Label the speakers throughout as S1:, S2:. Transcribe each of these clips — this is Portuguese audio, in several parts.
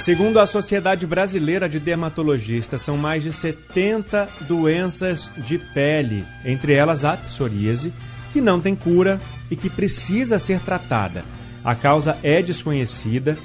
S1: Segundo a Sociedade Brasileira de Dermatologistas, são mais de 70 doenças de pele, entre elas a psoríase, que não tem cura e que precisa ser tratada. A causa é desconhecida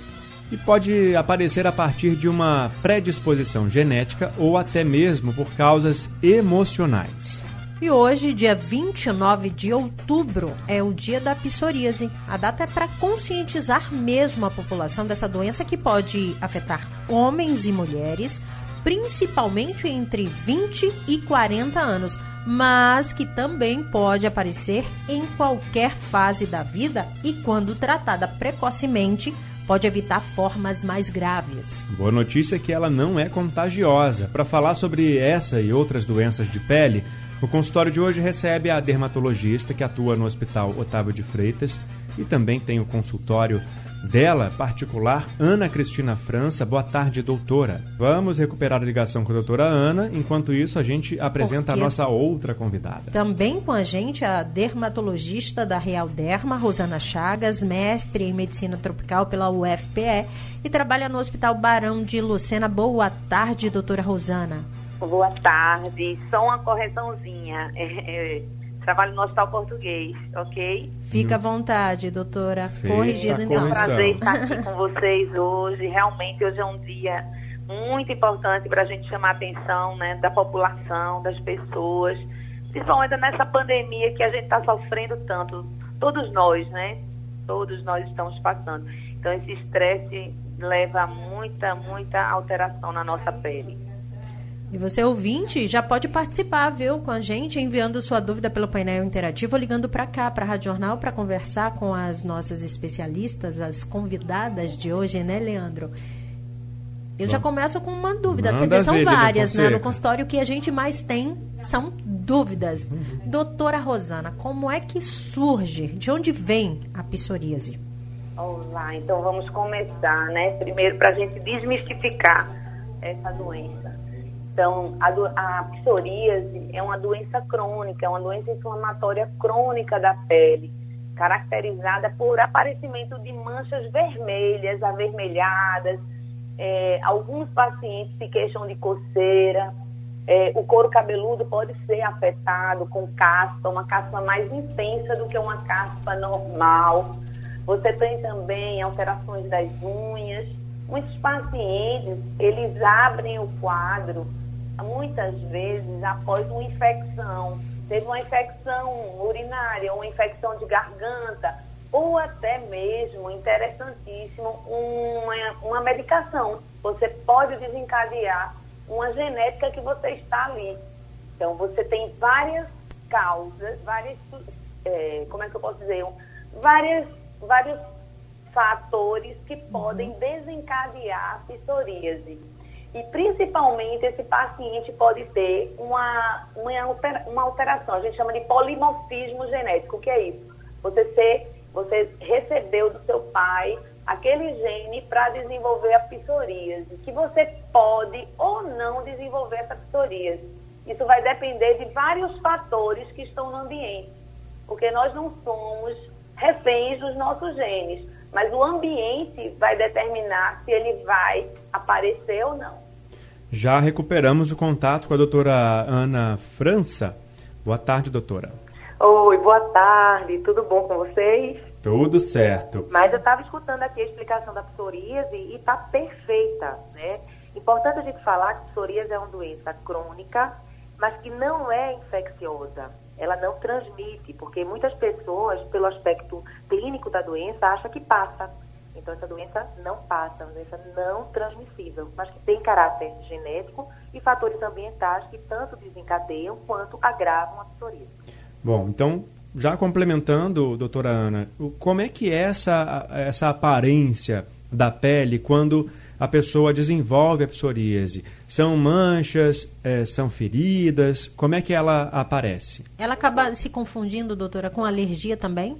S1: e pode aparecer a partir de uma predisposição genética ou até mesmo por causas emocionais.
S2: E hoje, dia 29 de outubro, é o dia da psoríase. A data é para conscientizar mesmo a população dessa doença que pode afetar homens e mulheres, principalmente entre 20 e 40 anos, mas que também pode aparecer em qualquer fase da vida e, quando tratada precocemente, pode evitar formas mais graves.
S1: Boa notícia é que ela não é contagiosa. Para falar sobre essa e outras doenças de pele, o consultório de hoje recebe a dermatologista que atua no Hospital Otávio de Freitas e também tem o consultório dela, particular, Ana Cristina França. Boa tarde, doutora. Vamos recuperar a ligação com a doutora Ana. Enquanto isso, a gente apresenta Porque a nossa outra convidada.
S2: Também com a gente a dermatologista da Real Derma, Rosana Chagas, mestre em medicina tropical pela UFPE e trabalha no Hospital Barão de Lucena. Boa tarde, doutora Rosana.
S3: Boa tarde. Só uma correçãozinha. É, é, trabalho no Hospital Português, ok?
S2: Fica à vontade, doutora. Corrigido então.
S3: É um prazer estar aqui com vocês hoje. Realmente, hoje é um dia muito importante para a gente chamar a atenção né, da população, das pessoas, principalmente nessa pandemia que a gente está sofrendo tanto. Todos nós, né? Todos nós estamos passando. Então, esse estresse leva a muita, muita alteração na nossa pele.
S2: E você, ouvinte, já pode participar, viu, com a gente, enviando sua dúvida pelo painel interativo, ligando para cá, para a Rádio Jornal, para conversar com as nossas especialistas, as convidadas de hoje, né, Leandro? Eu Bom, já começo com uma dúvida, porque são várias, né? No consultório, o que a gente mais tem são dúvidas. Uhum. Doutora Rosana, como é que surge, de onde vem a psoríase?
S3: Olá, então vamos começar, né? Primeiro, para a gente desmistificar essa doença. Então, a, a psoríase é uma doença crônica, é uma doença inflamatória crônica da pele, caracterizada por aparecimento de manchas vermelhas, avermelhadas. É, alguns pacientes se queixam de coceira. É, o couro cabeludo pode ser afetado com caspa, uma caspa mais intensa do que uma caspa normal. Você tem também alterações das unhas. Muitos pacientes, eles abrem o quadro muitas vezes após uma infecção, teve uma infecção urinária, uma infecção de garganta, ou até mesmo, interessantíssimo, uma, uma medicação. Você pode desencadear uma genética que você está ali. Então, você tem várias causas, várias, é, como é que eu posso dizer, várias, vários fatores que podem uhum. desencadear a psoríase. E principalmente esse paciente pode ter uma, uma, alteração, a gente chama de polimorfismo genético. O que é isso? Você, ser, você recebeu do seu pai aquele gene para desenvolver a psoríase, que você pode ou não desenvolver essa psoríase. Isso vai depender de vários fatores que estão no ambiente, porque nós não somos reféns dos nossos genes, mas o ambiente vai determinar se ele vai aparecer ou não.
S1: Já recuperamos o contato com a doutora Ana França. Boa tarde, doutora.
S3: Oi, boa tarde. Tudo bom com vocês?
S1: Tudo certo.
S3: Mas eu estava escutando aqui a explicação da psoríase e está perfeita, né? Importante a gente falar que psoríase é uma doença crônica, mas que não é infecciosa. Ela não transmite, porque muitas pessoas, pelo aspecto clínico da doença, acham que passa. Então, essa doença não passa, é uma doença não transmissível, mas que tem caráter genético e fatores ambientais que tanto desencadeiam quanto agravam a psoríase.
S1: Bom, então, já complementando, doutora Ana, como é que é essa, essa aparência da pele quando a pessoa desenvolve a psoríase? São manchas, é, são feridas? Como é que ela aparece?
S2: Ela acaba se confundindo, doutora, com alergia também?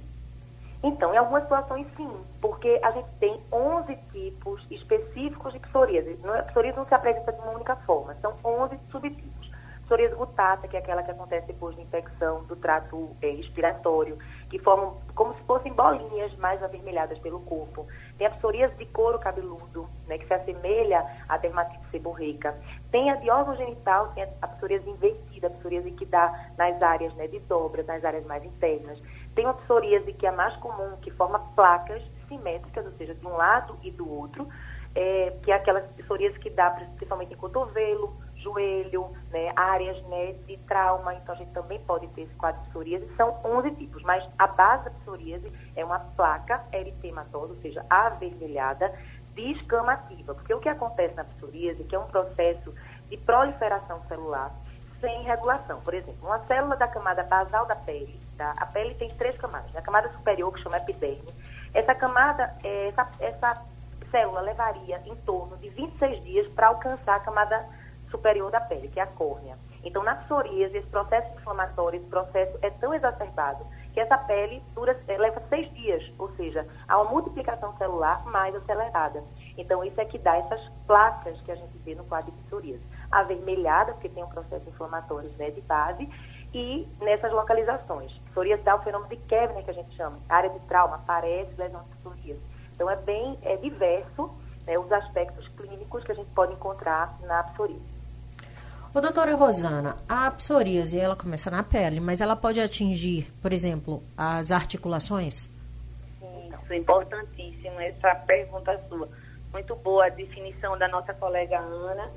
S3: Então, em algumas situações sim, porque a gente tem 11 tipos específicos de psoríase. A psoríase não se apresenta de uma única forma, são 11 subtipos. Psoríase gutata, que é aquela que acontece depois de infecção do trato é, respiratório, que formam como se fossem bolinhas mais avermelhadas pelo corpo. Tem a psoríase de couro cabeludo, né, que se assemelha à dermatite seborreica. Tem a de órgão genital, que é a psoríase invertida, a psoríase que dá nas áreas né, de dobra, nas áreas mais internas. Tem uma psoríase que é a mais comum, que forma placas simétricas, ou seja, de um lado e do outro, é, que é aquela psoríase que dá principalmente em cotovelo, joelho, né, áreas né, de trauma, então a gente também pode ter esse quadro de psoríase. São 11 tipos, mas a base da psoríase é uma placa eritematosa, ou seja, avermelhada, descamativa. Porque o que acontece na psoríase, que é um processo de proliferação celular sem regulação. Por exemplo, uma célula da camada basal da pele, Tá? A pele tem três camadas. A camada superior, que chama epiderme, essa camada, é, essa, essa célula levaria em torno de 26 dias para alcançar a camada superior da pele, que é a córnea. Então, na psoríase, esse processo inflamatório, esse processo é tão exacerbado que essa pele dura, é, leva seis dias, ou seja, há uma multiplicação celular mais acelerada. Então, isso é que dá essas placas que a gente vê no quadro de psoríase. Avermelhada, porque tem um processo inflamatório né, de base, e nessas localizações. Psoríase dá o fenômeno de Kevner, que a gente chama, área de trauma, parece lesão de psoríase. Então, é bem é diverso né, os aspectos clínicos que a gente pode encontrar na psoríase.
S2: Ô, doutora Rosana, a psoríase, ela começa na pele, mas ela pode atingir, por exemplo, as articulações?
S3: Isso é importantíssimo essa pergunta sua. Muito boa a definição da nossa colega Ana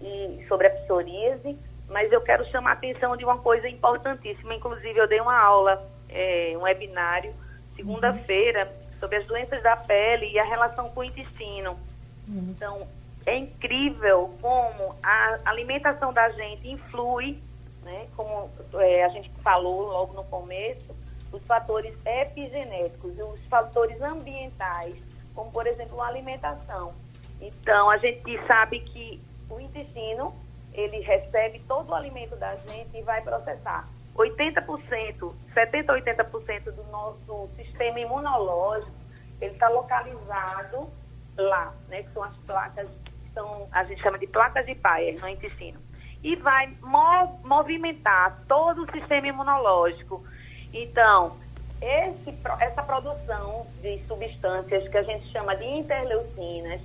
S3: e sobre a psoríase mas eu quero chamar a atenção de uma coisa importantíssima. Inclusive, eu dei uma aula, é, um webinário, segunda-feira, sobre as doenças da pele e a relação com o intestino. Uhum. Então, é incrível como a alimentação da gente influi, né, como é, a gente falou logo no começo, os fatores epigenéticos, os fatores ambientais, como, por exemplo, a alimentação. Então, a gente sabe que o intestino ele recebe todo o alimento da gente e vai processar. 80%, 70% a 80% do nosso sistema imunológico, ele está localizado lá, né, que são as placas, são, a gente chama de placas de Peyer no intestino. E vai mov movimentar todo o sistema imunológico. Então, esse, essa produção de substâncias que a gente chama de interleucinas,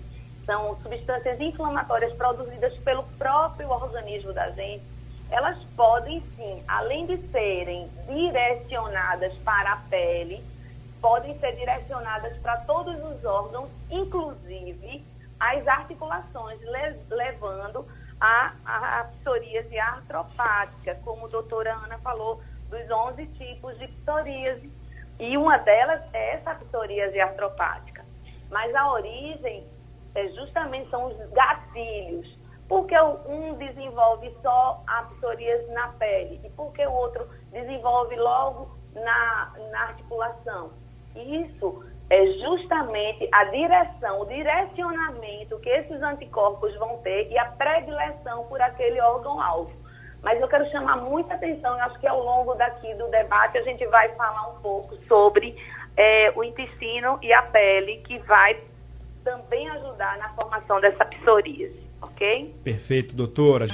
S3: são substâncias inflamatórias produzidas pelo próprio organismo da gente, elas podem sim, além de serem direcionadas para a pele, podem ser direcionadas para todos os órgãos, inclusive as articulações, levando a, a psoríase artropática, como a doutora Ana falou, dos 11 tipos de psoríase. E uma delas é essa psoríase artropática. Mas a origem é justamente são os gatilhos. Porque um desenvolve só a psoríase na pele e porque o outro desenvolve logo na, na articulação. Isso é justamente a direção, o direcionamento que esses anticorpos vão ter e a predileção por aquele órgão-alvo. Mas eu quero chamar muita atenção, eu acho que ao longo daqui do debate a gente vai falar um pouco sobre é, o intestino e a pele, que vai também ajudar na formação dessa psoríase, ok?
S1: Perfeito, doutora.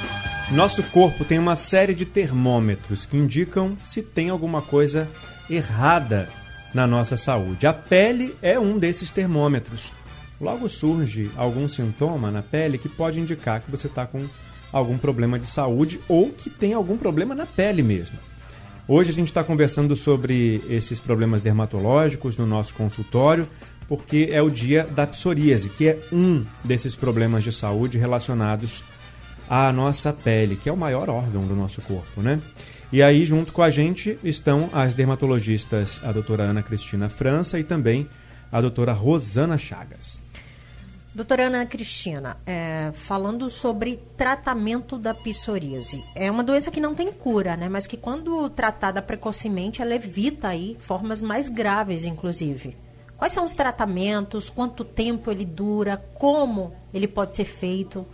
S1: Nosso corpo tem uma série de termômetros que indicam se tem alguma coisa errada na nossa saúde. A pele é um desses termômetros. Logo surge algum sintoma na pele que pode indicar que você está com algum problema de saúde ou que tem algum problema na pele mesmo. Hoje a gente está conversando sobre esses problemas dermatológicos no nosso consultório porque é o dia da psoríase, que é um desses problemas de saúde relacionados à nossa pele, que é o maior órgão do nosso corpo, né? E aí, junto com a gente, estão as dermatologistas, a doutora Ana Cristina França e também a doutora Rosana Chagas.
S2: Doutora Ana Cristina, é, falando sobre tratamento da psoríase, é uma doença que não tem cura, né? Mas que quando tratada precocemente, ela evita aí formas mais graves, inclusive. Quais são os tratamentos? Quanto tempo ele dura? Como ele pode ser feito?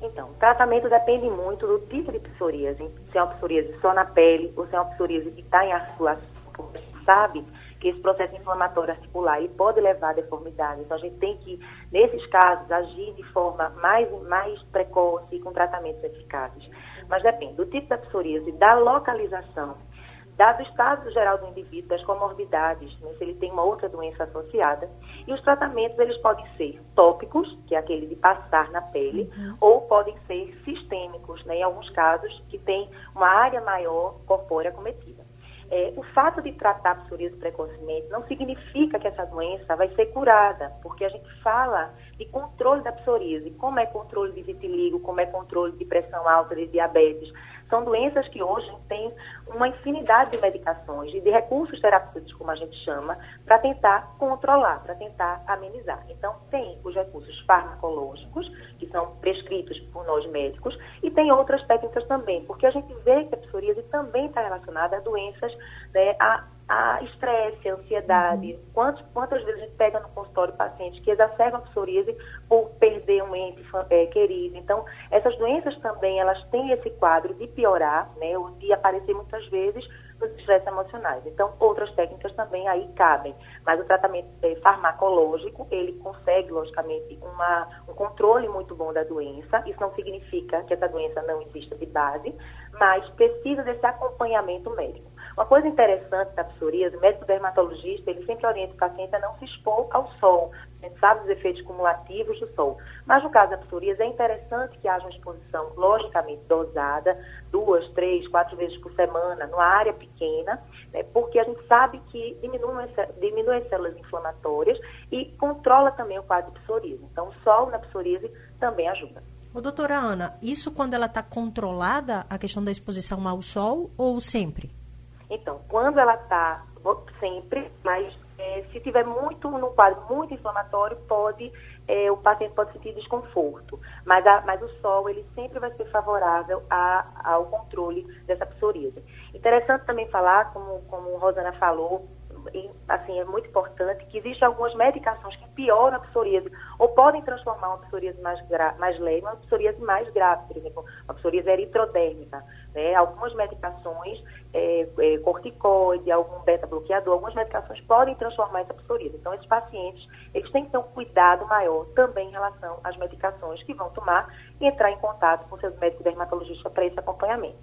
S4: Então, o tratamento depende muito do tipo de psoríase. Se é uma psoríase só na pele ou se é uma psoríase que está em articulação, porque sabe que esse processo inflamatório articular ele pode levar a deformidade. Então, a gente tem que, nesses casos, agir de forma mais, mais precoce e com tratamentos eficazes. Mas depende do tipo da psoríase, da localização dado o estado geral do indivíduo, das comorbidades, né, se ele tem uma outra doença associada. E os tratamentos, eles podem ser tópicos, que é aquele de passar na pele, uhum. ou podem ser sistêmicos, né, em alguns casos, que tem uma área maior corpórea cometida. É, o fato de tratar a psoríase precocemente não significa que essa doença vai ser curada, porque a gente fala de controle da psoríase, como é controle de vitiligo, como é controle de pressão alta, de diabetes, são doenças que hoje têm uma infinidade de medicações e de recursos terapêuticos, como a gente chama, para tentar controlar, para tentar amenizar. Então, tem os recursos farmacológicos, que são prescritos por nós médicos, e tem outras técnicas também, porque a gente vê que a psoríase também está relacionada a doenças, né, a a estresse, a ansiedade. Uhum. Quantas, quantas vezes a gente pega no consultório pacientes que exacerbam a psoríase por perder um ente é, querido. Então, essas doenças também, elas têm esse quadro de piorar, né, ou de aparecer muitas vezes nos estresses emocionais. Então, outras técnicas também aí cabem. Mas o tratamento é, farmacológico, ele consegue, logicamente, uma, um controle muito bom da doença. Isso não significa que essa doença não exista de base, mas precisa desse acompanhamento médico. Uma coisa interessante da psoríase, o médico dermatologista, ele sempre orienta o paciente a não se expor ao sol. A gente sabe os efeitos cumulativos do sol. Mas no caso da psoríase, é interessante que haja uma exposição logicamente dosada, duas, três, quatro vezes por semana, numa área pequena, né, porque a gente sabe que diminui, diminui as células inflamatórias e controla também o quadro de psoríase. Então, o sol na psoríase também ajuda.
S2: Ô, doutora Ana, isso quando ela está controlada, a questão da exposição ao sol ou sempre?
S4: Então, quando ela está sempre, mas é, se tiver muito no quadro muito inflamatório, pode é, o paciente pode sentir desconforto. Mas, a, mas o sol ele sempre vai ser favorável a, ao controle dessa psoríase. Interessante também falar, como como Rosana falou, assim, é muito importante que existem algumas medicações que pioram a psoríase ou podem transformar uma psoríase mais, mais leve em uma psoríase mais grave, por exemplo, uma psoríase eritrodérmica. Né? Algumas medicações, é, é, corticoide, algum beta-bloqueador, algumas medicações podem transformar essa psoríase. Então, esses pacientes, eles têm que ter um cuidado maior também em relação às medicações que vão tomar e entrar em contato com seus médicos dermatologistas para esse acompanhamento.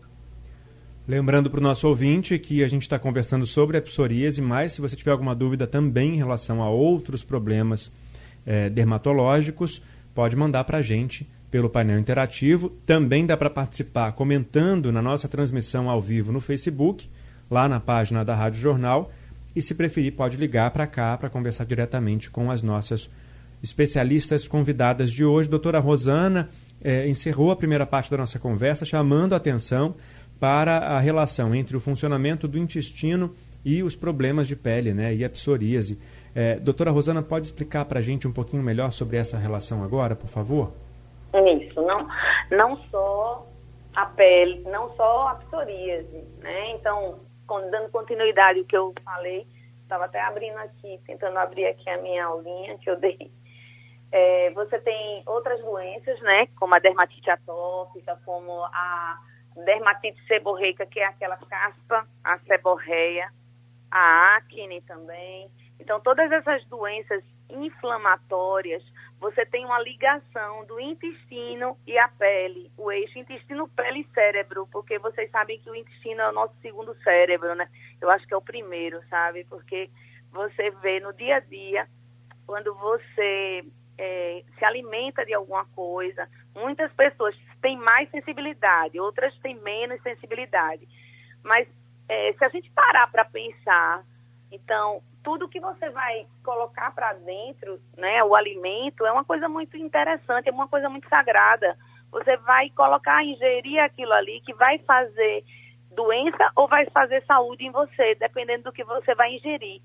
S1: Lembrando para o nosso ouvinte que a gente está conversando sobre a psoríase, mas se você tiver alguma dúvida também em relação a outros problemas é, dermatológicos, pode mandar para a gente pelo painel interativo. Também dá para participar comentando na nossa transmissão ao vivo no Facebook, lá na página da Rádio Jornal. E se preferir, pode ligar para cá para conversar diretamente com as nossas especialistas convidadas de hoje. Doutora Rosana é, encerrou a primeira parte da nossa conversa chamando a atenção para a relação entre o funcionamento do intestino e os problemas de pele, né, e a psoríase. É, doutora Rosana, pode explicar para a gente um pouquinho melhor sobre essa relação agora, por favor?
S4: Isso, não, não só a pele, não só a psoríase, né? Então, dando continuidade ao que eu falei, estava até abrindo aqui, tentando abrir aqui a minha aulinha que eu dei. É, você tem outras doenças, né? Como a dermatite atópica, como a dermatite seborreica, que é aquela caspa, a seborreia, a acne também. Então, todas essas doenças inflamatórias, você tem uma ligação do intestino e a pele, o eixo intestino, pele e cérebro, porque vocês sabem que o intestino é o nosso segundo cérebro, né? Eu acho que é o primeiro, sabe? Porque você vê no dia a dia, quando você é, se alimenta de alguma coisa, muitas pessoas têm mais sensibilidade, outras têm menos sensibilidade. Mas é, se a gente parar para pensar, então, tudo que você vai colocar para dentro, né, o alimento, é uma coisa muito interessante, é uma coisa muito sagrada. Você vai colocar, ingerir aquilo ali que vai fazer doença ou vai fazer saúde em você, dependendo do que você vai ingerir.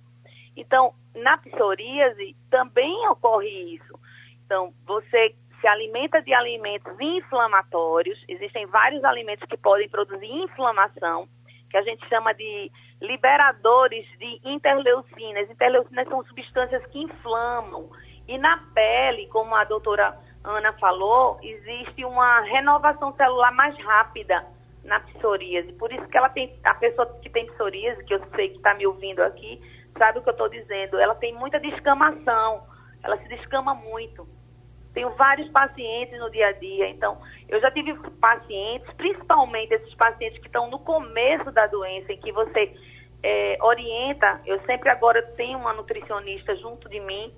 S4: Então, na psoríase também ocorre isso. Então, você se alimenta de alimentos inflamatórios, existem vários alimentos que podem produzir inflamação,
S3: que a gente chama de liberadores de interleucinas. Interleucinas são substâncias que inflamam. E na pele, como a doutora Ana falou, existe uma renovação celular mais rápida na psoríase. Por isso que ela tem, a pessoa que tem psoríase, que eu sei que está me ouvindo aqui, sabe o que eu estou dizendo. Ela tem muita descamação, ela se descama muito. Tenho vários pacientes no dia a dia, então eu já tive pacientes, principalmente esses pacientes que estão no começo da doença, em que você é, orienta. Eu sempre agora tenho uma nutricionista junto de mim,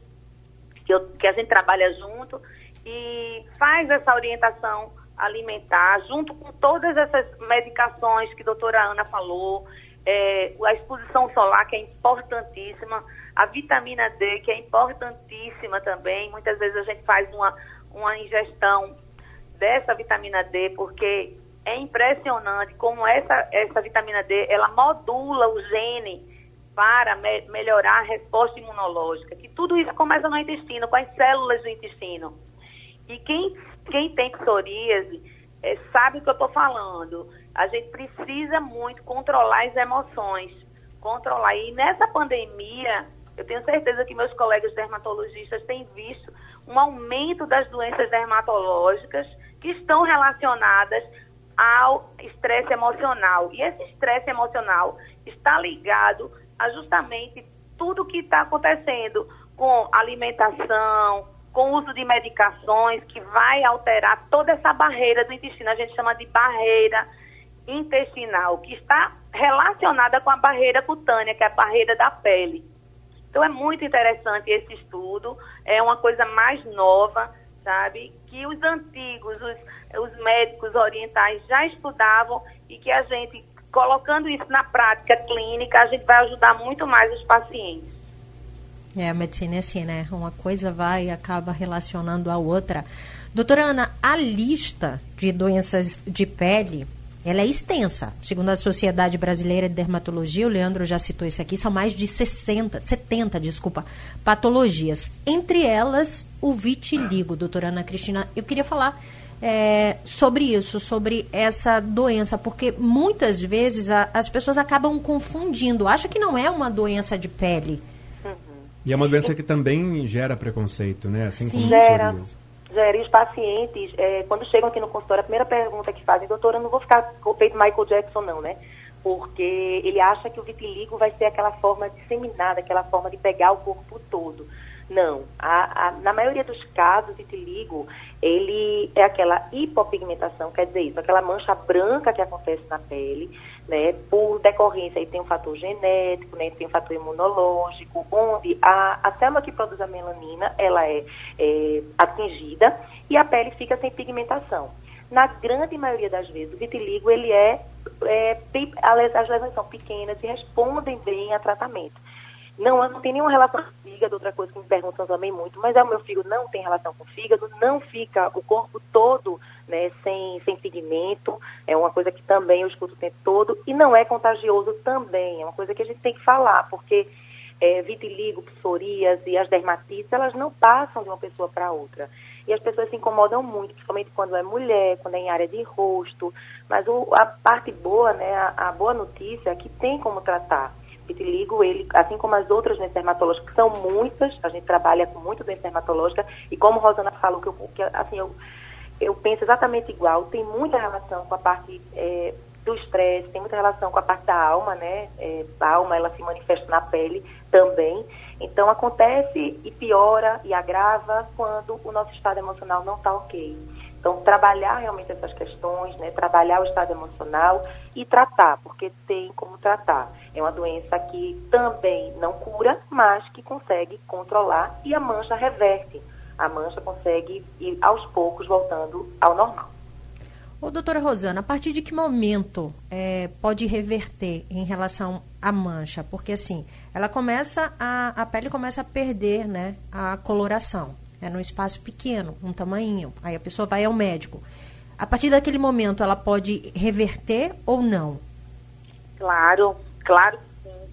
S3: que, eu, que a gente trabalha junto, e faz essa orientação alimentar, junto com todas essas medicações que a doutora Ana falou, é, a exposição solar, que é importantíssima, a vitamina D, que é importantíssima também. Muitas vezes a gente faz uma, uma ingestão dessa vitamina D, porque é impressionante como essa, essa vitamina D, ela modula o gene para me melhorar a resposta imunológica, que tudo isso começa no intestino, com as células do intestino. E quem, quem tem psoríase é, sabe o que eu estou falando. A gente precisa muito controlar as emoções, controlar. E nessa pandemia, eu tenho certeza que meus colegas dermatologistas têm visto um aumento das doenças dermatológicas que estão relacionadas ao estresse emocional. E esse estresse emocional está ligado a justamente tudo que está acontecendo com alimentação, com uso de medicações, que vai alterar toda essa barreira do intestino. A gente chama de barreira intestinal, que está relacionada com a barreira cutânea, que é a barreira da pele. Então é muito interessante esse estudo, é uma coisa mais nova, sabe? Que os antigos, os, os médicos orientais já estudavam e que a gente, colocando isso na prática clínica, a gente vai ajudar muito mais os pacientes.
S2: É, a medicina é assim, né? Uma coisa vai e acaba relacionando a outra. Doutora Ana, a lista de doenças de pele, ela é extensa. Segundo a Sociedade Brasileira de Dermatologia, o Leandro já citou isso aqui, são mais de 60, 70, desculpa, patologias. Entre elas, o vitiligo. Doutora Ana Cristina, eu queria falar é, sobre isso, sobre essa doença, porque muitas vezes a, as pessoas acabam confundindo. Acha que não é uma doença de pele,
S1: e é uma doença que também gera preconceito, né? Assim
S3: Sim. como gera. Gera. E os pacientes, é, quando chegam aqui no consultório, a primeira pergunta que fazem, doutora, eu não vou ficar feito Michael Jackson não, né? Porque ele acha que o vitiligo vai ser aquela forma disseminada, aquela forma de pegar o corpo todo. Não. A, a, na maioria dos casos, o vitiligo, ele é aquela hipopigmentação, quer dizer isso, aquela mancha branca que acontece na pele, né, por decorrência, aí tem um fator genético, né, tem um fator imunológico, onde a, a célula que produz a melanina, ela é, é atingida e a pele fica sem pigmentação. Na grande maioria das vezes, o vitiligo, ele é, é as lesões são pequenas e respondem bem a tratamento. Não, não tem nenhuma relação com o fígado, outra coisa que me perguntam também muito, mas é o meu fígado não tem relação com o fígado, não fica o corpo todo né, sem, sem pigmento, é uma coisa que também eu escuto o tempo todo, e não é contagioso também, é uma coisa que a gente tem que falar, porque é, vitiligo, e as dermatites, elas não passam de uma pessoa para outra. E as pessoas se incomodam muito, principalmente quando é mulher, quando é em área de rosto. Mas o, a parte boa, né, a, a boa notícia é que tem como tratar vitiligo, ele, assim como as outras doenças dermatológicas, que são muitas, a gente trabalha com muito doença dermatológica, e como Rosana falou, que, eu, que assim, eu, eu penso exatamente igual, tem muita relação com a parte é, do estresse, tem muita relação com a parte da alma, né? É, a alma, ela se manifesta na pele também. Então, acontece e piora e agrava quando o nosso estado emocional não está ok. Então, trabalhar realmente essas questões, né? trabalhar o estado emocional e tratar, porque tem como tratar. É uma doença que também não cura, mas que consegue controlar e a mancha reverte. A mancha consegue ir aos poucos voltando ao normal.
S2: Ô, doutora Rosana, a partir de que momento é, pode reverter em relação à mancha? Porque assim, ela começa a, a pele começa a perder né, a coloração é num espaço pequeno, um tamanho. Aí a pessoa vai ao médico. A partir daquele momento, ela pode reverter ou não?
S3: Claro, claro que sim.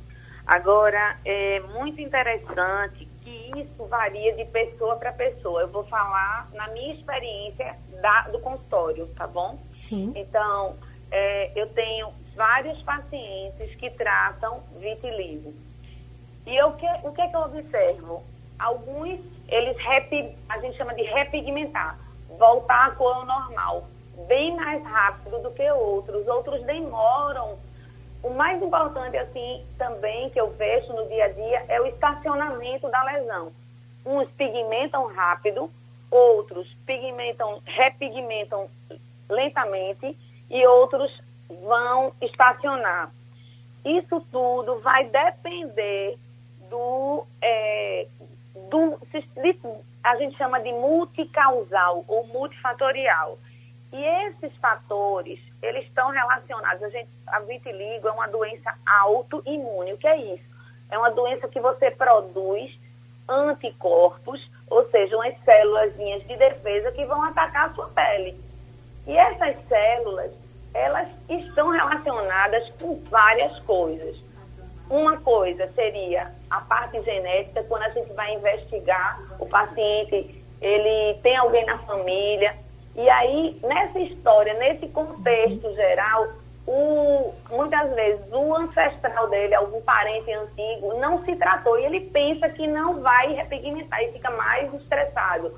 S3: Agora, é muito interessante que isso varia de pessoa para pessoa. Eu vou falar na minha experiência da, do consultório, tá bom?
S2: Sim.
S3: Então, é, eu tenho vários pacientes que tratam vitiligo. E eu, que, o que é que eu observo? Alguns, eles a gente chama de repigmentar, voltar à cor normal, bem mais rápido do que outros. Outros demoram. O mais importante, assim, também que eu vejo no dia a dia é o estacionamento da lesão. Uns pigmentam rápido, outros pigmentam, repigmentam lentamente e outros vão estacionar. Isso tudo vai depender do, é, do a gente chama de multicausal ou multifatorial. E esses fatores, eles estão relacionados. A, gente, a vitiligo é uma doença autoimune. O que é isso? É uma doença que você produz anticorpos, ou seja, umas células de defesa que vão atacar a sua pele. E essas células, elas estão relacionadas com várias coisas. Uma coisa seria a parte genética, quando a gente vai investigar o paciente, ele tem alguém na família. E aí, nessa história, nesse contexto geral, o, muitas vezes o ancestral dele, algum parente antigo, não se tratou e ele pensa que não vai repigmentar e fica mais estressado.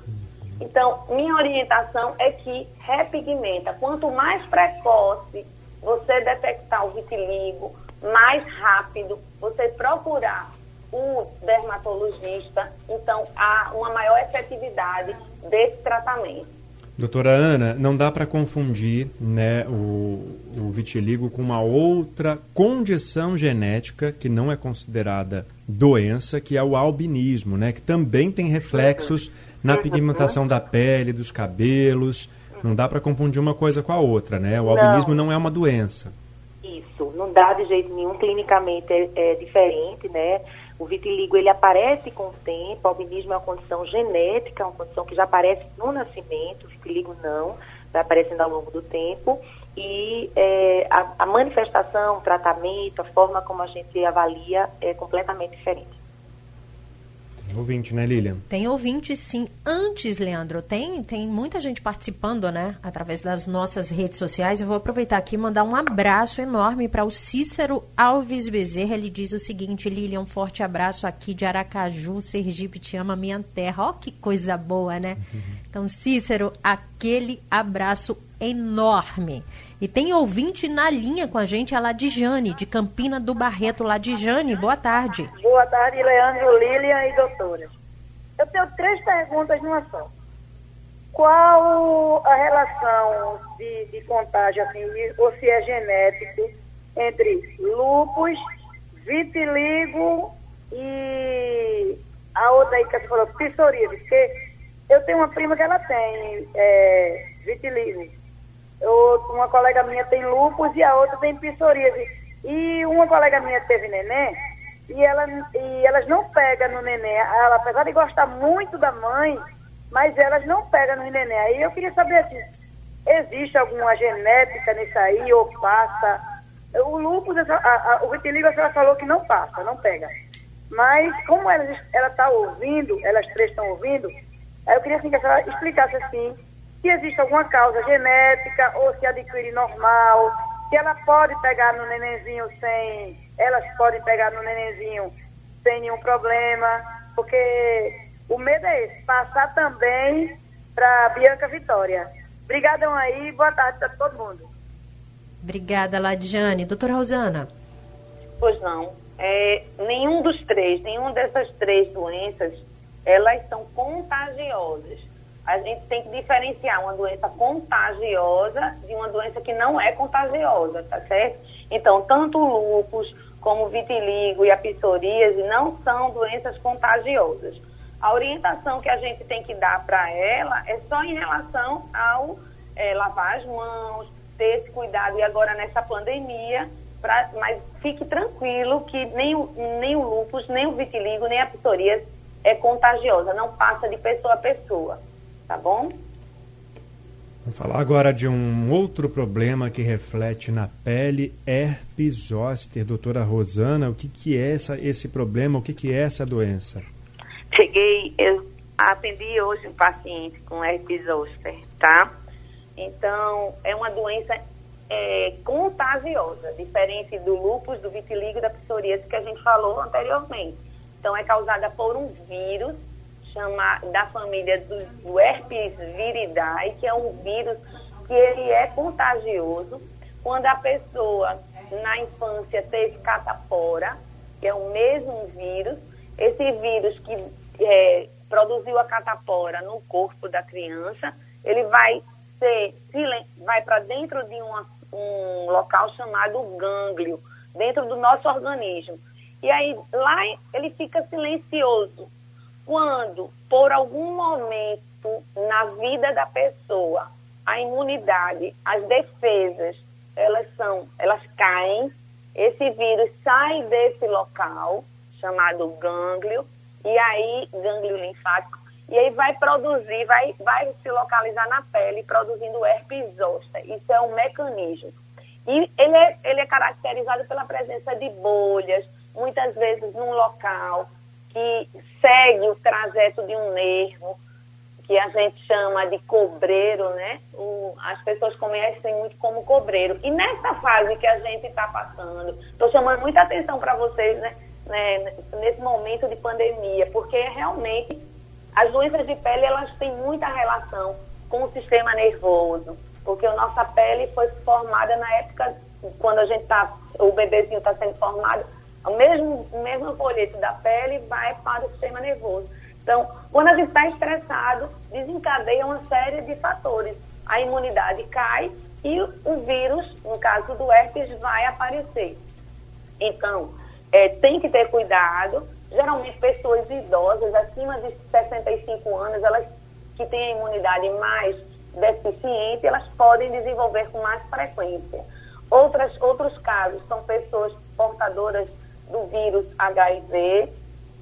S3: Então, minha orientação é que repigmenta. Quanto mais precoce você detectar o vitiligo, mais rápido você procurar o dermatologista, então há uma maior efetividade desse tratamento.
S1: Doutora Ana, não dá para confundir né, o, o vitiligo com uma outra condição genética que não é considerada doença, que é o albinismo, né, que também tem reflexos uhum. na pigmentação da pele, dos cabelos. Não dá para confundir uma coisa com a outra, né? O albinismo não, não é uma doença
S4: isso, não dá de jeito nenhum, clinicamente é, é diferente, né? O vitiligo ele aparece com o tempo, o albinismo é uma condição genética, uma condição que já aparece no nascimento, o vitiligo não, vai aparecendo ao longo do tempo. E é, a, a manifestação, o tratamento, a forma como a gente avalia é completamente diferente.
S1: Ouvinte, né, Lilian?
S2: Tem ouvinte, sim. Antes, Leandro, tem, tem muita gente participando, né, através das nossas redes sociais. Eu vou aproveitar aqui e mandar um abraço enorme para o Cícero Alves Bezerra. Ele diz o seguinte: Lilian, um forte abraço aqui de Aracaju, Sergipe, te ama minha terra. Ó, que coisa boa, né? Uhum. Então, Cícero, aquele abraço enorme. E tem ouvinte na linha com a gente, a Ladijane, de Campina do Barreto. Ladijane, boa tarde.
S5: Boa tarde, Leandro, Lilian e doutora. Eu tenho três perguntas numa só. Qual a relação de, de contágio, assim, ou se é genético, entre lúpus, vitiligo e a outra aí que você falou, psoríase? Porque eu tenho uma prima que ela tem é, vitiligo uma colega minha tem lúpus e a outra tem psoríase. E uma colega minha teve neném e, ela, e elas não pegam no neném. Ela, apesar de gostar muito da mãe, mas elas não pegam no neném. Aí eu queria saber assim, existe alguma genética nisso aí ou passa? O lúpus, a, a, o vitiligo, a senhora falou que não passa, não pega. Mas como ela está ouvindo, elas três estão ouvindo, aí eu queria assim, que a senhora explicasse assim, se existe alguma causa genética ou se adquire normal, se ela pode pegar no nenenzinho sem, elas podem pegar no nenenzinho sem nenhum problema, porque o medo é esse, passar também para Bianca Vitória. Obrigadão aí, boa tarde para todo mundo.
S2: Obrigada, Ladiane. Doutora Rosana.
S3: Pois não. É, nenhum dos três, nenhuma dessas três doenças, elas são contagiosas a gente tem que diferenciar uma doença contagiosa de uma doença que não é contagiosa, tá certo? Então, tanto o lúpus como o vitiligo e a psoríase não são doenças contagiosas. A orientação que a gente tem que dar para ela é só em relação ao é, lavar as mãos, ter esse cuidado e agora nessa pandemia, pra, mas fique tranquilo que nem o, nem o lúpus, nem o vitiligo, nem a psoríase é contagiosa, não passa de pessoa a pessoa tá bom?
S1: Vamos falar agora de um outro problema que reflete na pele, herpes zoster. Doutora Rosana, o que, que é essa, esse problema, o que, que é essa doença?
S3: Cheguei, eu atendi hoje um paciente com herpes zoster, tá? Então, é uma doença é, contagiosa, diferente do lúpus, do vitiligo e da psoríase que a gente falou anteriormente. Então, é causada por um vírus chama, da família do, do herpes viridae, que é um vírus que ele é contagioso quando a pessoa na infância teve catapora, que é o mesmo vírus, esse vírus que é, produziu a catapora no corpo da criança, ele vai ser vai para dentro de uma, um local chamado gânglio, dentro do nosso organismo. E aí lá ele fica silencioso. Quando, por algum momento na vida da pessoa, a imunidade, as defesas, elas são, elas caem, esse vírus sai desse local chamado gânglio, e aí, gânglio linfático, e aí vai produzir, vai, vai se localizar na pele, produzindo herpes zoster. Isso é um mecanismo. E ele é, ele é caracterizado pela presença de bolhas, muitas vezes num local que segue o trajeto de um nervo, que a gente chama de cobreiro, né? O, as pessoas conhecem muito como cobreiro. E nessa fase que a gente está passando, estou chamando muita atenção para vocês, né? né? Nesse momento de pandemia, porque realmente as doenças de pele elas têm muita relação com o sistema nervoso, porque a nossa pele foi formada na época quando a gente tá, o bebezinho está sendo formado, o mesmo, mesmo folheto da pele vai para o sistema nervoso. Então, quando a gente está estressado, desencadeia uma série de fatores. A imunidade cai e o vírus, no caso do herpes, vai aparecer. Então, é, tem que ter cuidado. Geralmente, pessoas idosas, acima de 65 anos, elas que têm a imunidade mais deficiente, elas podem desenvolver com mais frequência. Outras, outros casos são pessoas portadoras do vírus HIV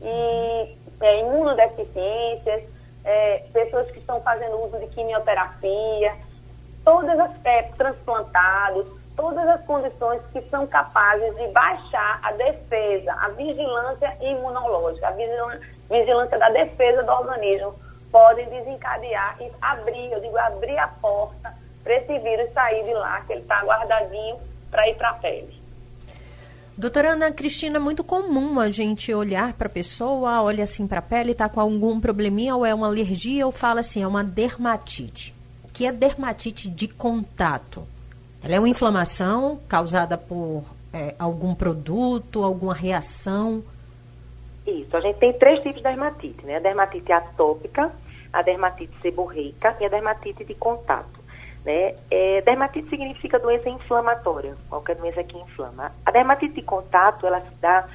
S3: e é, imunodeficiências, é, pessoas que estão fazendo uso de quimioterapia, todas as é, transplantados, todas as condições que são capazes de baixar a defesa, a vigilância imunológica, a vigilância da defesa do organismo, podem desencadear e abrir, eu digo, abrir a porta para esse vírus sair de lá, que ele está guardadinho para ir para a pele.
S2: Doutora Ana Cristina, é muito comum a gente olhar para a pessoa, olha assim para a pele, está com algum probleminha, ou é uma alergia, ou fala assim, é uma dermatite. O que é dermatite de contato? Ela é uma inflamação causada por é, algum produto, alguma reação?
S4: Isso, a gente tem três tipos de dermatite, né? A dermatite atópica, a dermatite seborreica e a dermatite de contato. Né? É, dermatite significa doença inflamatória, qualquer doença que inflama. A dermatite de contato, ela se dá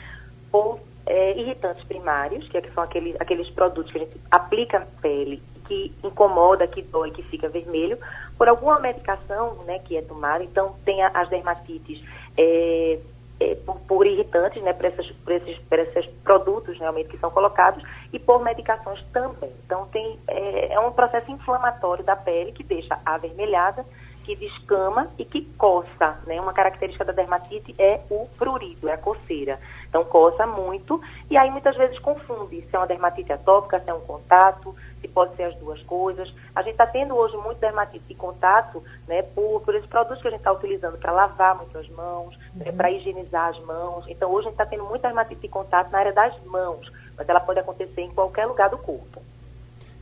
S4: por é, irritantes primários, que, é são aqueles, aqueles produtos que a gente aplica na pele que incomoda, que dói, que fica vermelho, por alguma medicação né, que é tomada. Então, tem as dermatites é, é, por, por, irritantes, né, por, esses, por esses produtos realmente que são colocados, e por medicações também. Então, tem, é, é um processo inflamatório da pele que deixa avermelhada, que descama e que coça. Né? Uma característica da dermatite é o prurido, é a coceira. Então, coça muito e aí muitas vezes confunde se é uma dermatite atópica, se é um contato, se pode ser as duas coisas. A gente está tendo hoje muito dermatite de contato, né, por, por esses produtos que a gente está utilizando para lavar muito as mãos, né, uhum. né, para higienizar as mãos. Então, hoje a gente está tendo muita dermatite de contato na área das mãos, mas ela pode acontecer em qualquer lugar do corpo.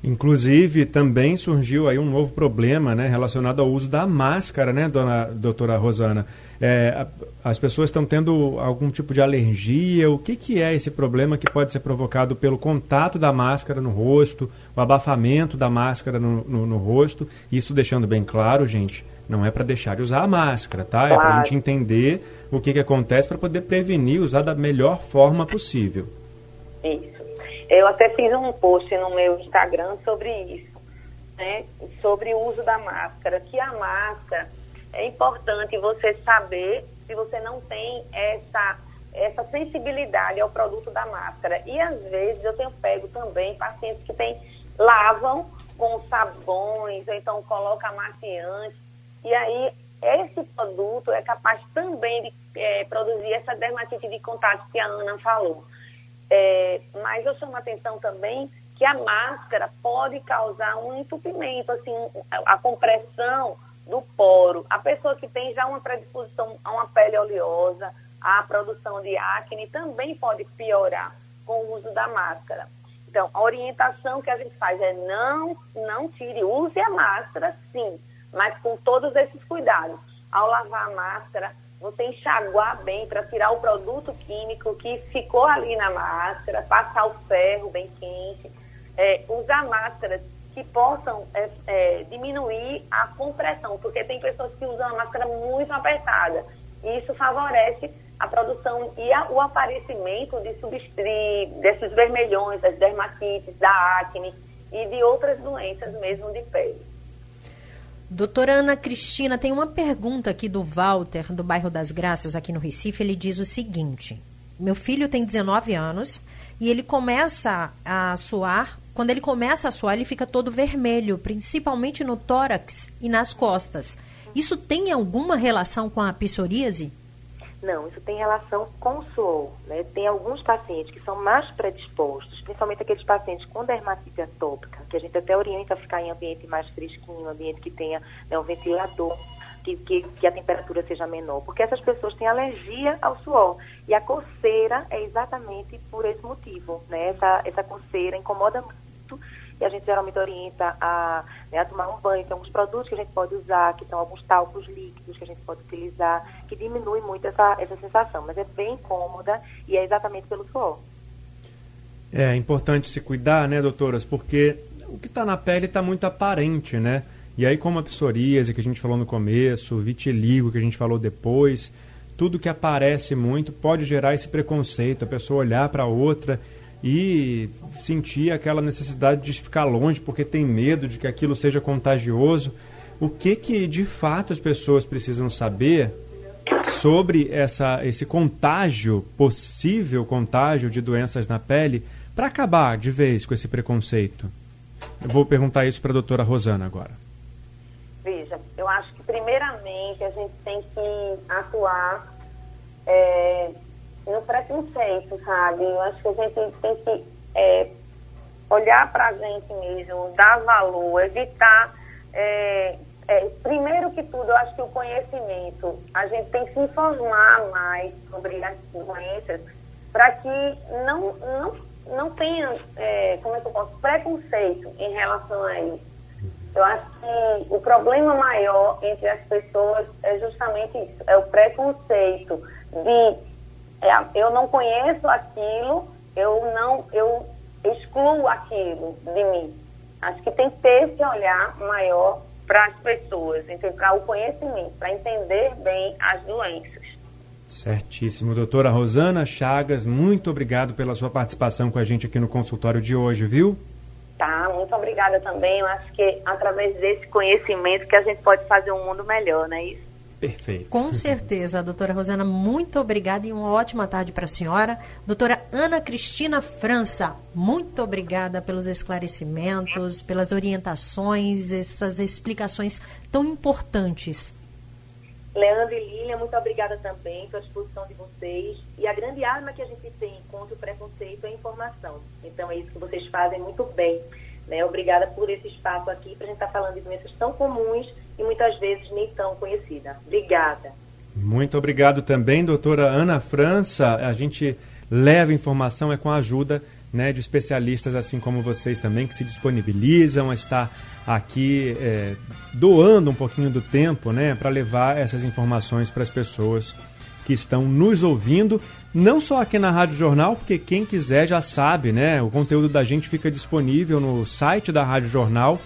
S1: Inclusive, também surgiu aí um novo problema né, relacionado ao uso da máscara, né, dona doutora Rosana? É, as pessoas estão tendo algum tipo de alergia. O que, que é esse problema que pode ser provocado pelo contato da máscara no rosto, o abafamento da máscara no, no, no rosto? Isso deixando bem claro, gente, não é para deixar de usar a máscara, tá? É para a gente entender o que, que acontece para poder prevenir, usar da melhor forma possível.
S3: Isso. Eu até fiz um post no meu Instagram sobre isso, né? Sobre o uso da máscara, que a máscara é importante você saber se você não tem essa essa sensibilidade ao produto da máscara. E às vezes eu tenho pego também pacientes que tem, lavam com sabões, ou então coloca amaciante, e aí esse produto é capaz também de é, produzir essa dermatite de contato que a Ana falou. É, mas eu chamo a atenção também que a máscara pode causar um entupimento, assim, a compressão do poro, a pessoa que tem já uma predisposição a uma pele oleosa, a produção de acne também pode piorar com o uso da máscara. Então, a orientação que a gente faz é não, não tire, use a máscara, sim, mas com todos esses cuidados. Ao lavar a máscara, você enxaguar bem para tirar o produto químico que ficou ali na máscara, passar o ferro bem quente, é, usar máscaras que possam é, é, diminuir a compressão, porque tem pessoas que usam a máscara muito apertada. E isso favorece a produção e a, o aparecimento de substri, desses vermelhões, das dermatites, da acne e de outras doenças mesmo de pele.
S2: Doutora Ana Cristina, tem uma pergunta aqui do Walter, do bairro das Graças, aqui no Recife. Ele diz o seguinte: Meu filho tem 19 anos e ele começa a suar. Quando ele começa a suar, ele fica todo vermelho, principalmente no tórax e nas costas. Isso tem alguma relação com a psoríase?
S4: Não, isso tem relação com o suor. Né? Tem alguns pacientes que são mais predispostos, principalmente aqueles pacientes com dermatite atópica, que a gente até orienta a ficar em ambiente mais fresquinho, ambiente que tenha né, um ventilador, que, que, que, a temperatura seja menor, porque essas pessoas têm alergia ao suor. E a coceira é exatamente por esse motivo. Né? Essa, essa coceira incomoda muito e a gente geralmente orienta a, né, a tomar um banho. Tem alguns produtos que a gente pode usar, que são alguns talcos líquidos que a gente pode utilizar, que diminui muito essa, essa sensação, mas é bem cômoda e é exatamente pelo suor.
S1: É importante se cuidar, né, doutoras, porque o que está na pele está muito aparente, né? E aí, como a psoríase que a gente falou no começo, o vitiligo que a gente falou depois, tudo que aparece muito pode gerar esse preconceito, a pessoa olhar para outra e sentir aquela necessidade de ficar longe porque tem medo de que aquilo seja contagioso. O que que de fato as pessoas precisam saber sobre essa, esse contágio, possível contágio de doenças na pele, para acabar de vez com esse preconceito? Eu vou perguntar isso para a doutora Rosana agora.
S3: Veja, eu acho que primeiramente a gente tem que atuar é, no preconceito, sabe? Eu acho que a gente tem que é, olhar para a gente mesmo, dar valor, evitar. É, é, primeiro que tudo, eu acho que o conhecimento, a gente tem que se informar mais sobre as doenças para que não, não, não tenha, é, como é que eu posso, preconceito em relação a isso. Eu acho que o problema maior entre as pessoas é justamente isso, é o preconceito de é, eu não conheço aquilo, eu não, eu excluo aquilo de mim. Acho que tem que ter esse olhar maior para as pessoas, para o conhecimento, para entender bem as doenças.
S1: Certíssimo. Doutora Rosana Chagas, muito obrigado pela sua participação com a gente aqui no consultório de hoje, viu?
S3: Tá, muito obrigada também. Eu acho que através desse conhecimento que a gente pode fazer um mundo melhor, não é isso?
S1: Perfeito.
S2: Com certeza, doutora Rosana, muito obrigada e uma ótima tarde para a senhora. Doutora Ana Cristina França, muito obrigada pelos esclarecimentos, pelas orientações, essas explicações tão importantes.
S4: Leandro e Lilian, muito obrigada também pela disposição de vocês. E a grande arma que a gente tem contra o preconceito é a informação. Então é isso que vocês fazem muito bem. Né? Obrigada por esse espaço aqui para a gente estar tá falando de doenças tão comuns e muitas vezes nem tão conhecidas. Obrigada.
S1: Muito obrigado também, doutora Ana França. A gente leva informação é com a ajuda né, de especialistas assim como vocês também, que se disponibilizam a estar aqui é, doando um pouquinho do tempo né, para levar essas informações para as pessoas que estão nos ouvindo, não só aqui na Rádio Jornal, porque quem quiser já sabe, né? O conteúdo da gente fica disponível no site da Rádio Jornal.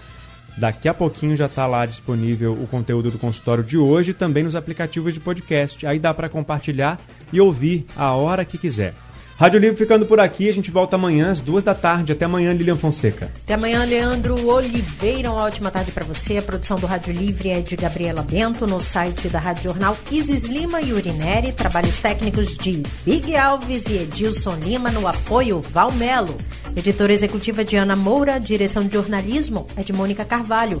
S1: Daqui a pouquinho já está lá disponível o conteúdo do consultório de hoje também nos aplicativos de podcast. Aí dá para compartilhar e ouvir a hora que quiser. Rádio Livre ficando por aqui, a gente volta amanhã às duas da tarde. Até amanhã, Lilian Fonseca.
S2: Até amanhã, Leandro Oliveira. Uma ótima tarde para você. A produção do Rádio Livre é de Gabriela Bento, no site da Rádio Jornal Isis Lima e Urineri. Trabalhos técnicos de Big Alves e Edilson Lima, no apoio Valmelo. Editora executiva de Ana Moura, direção de jornalismo é de Mônica Carvalho.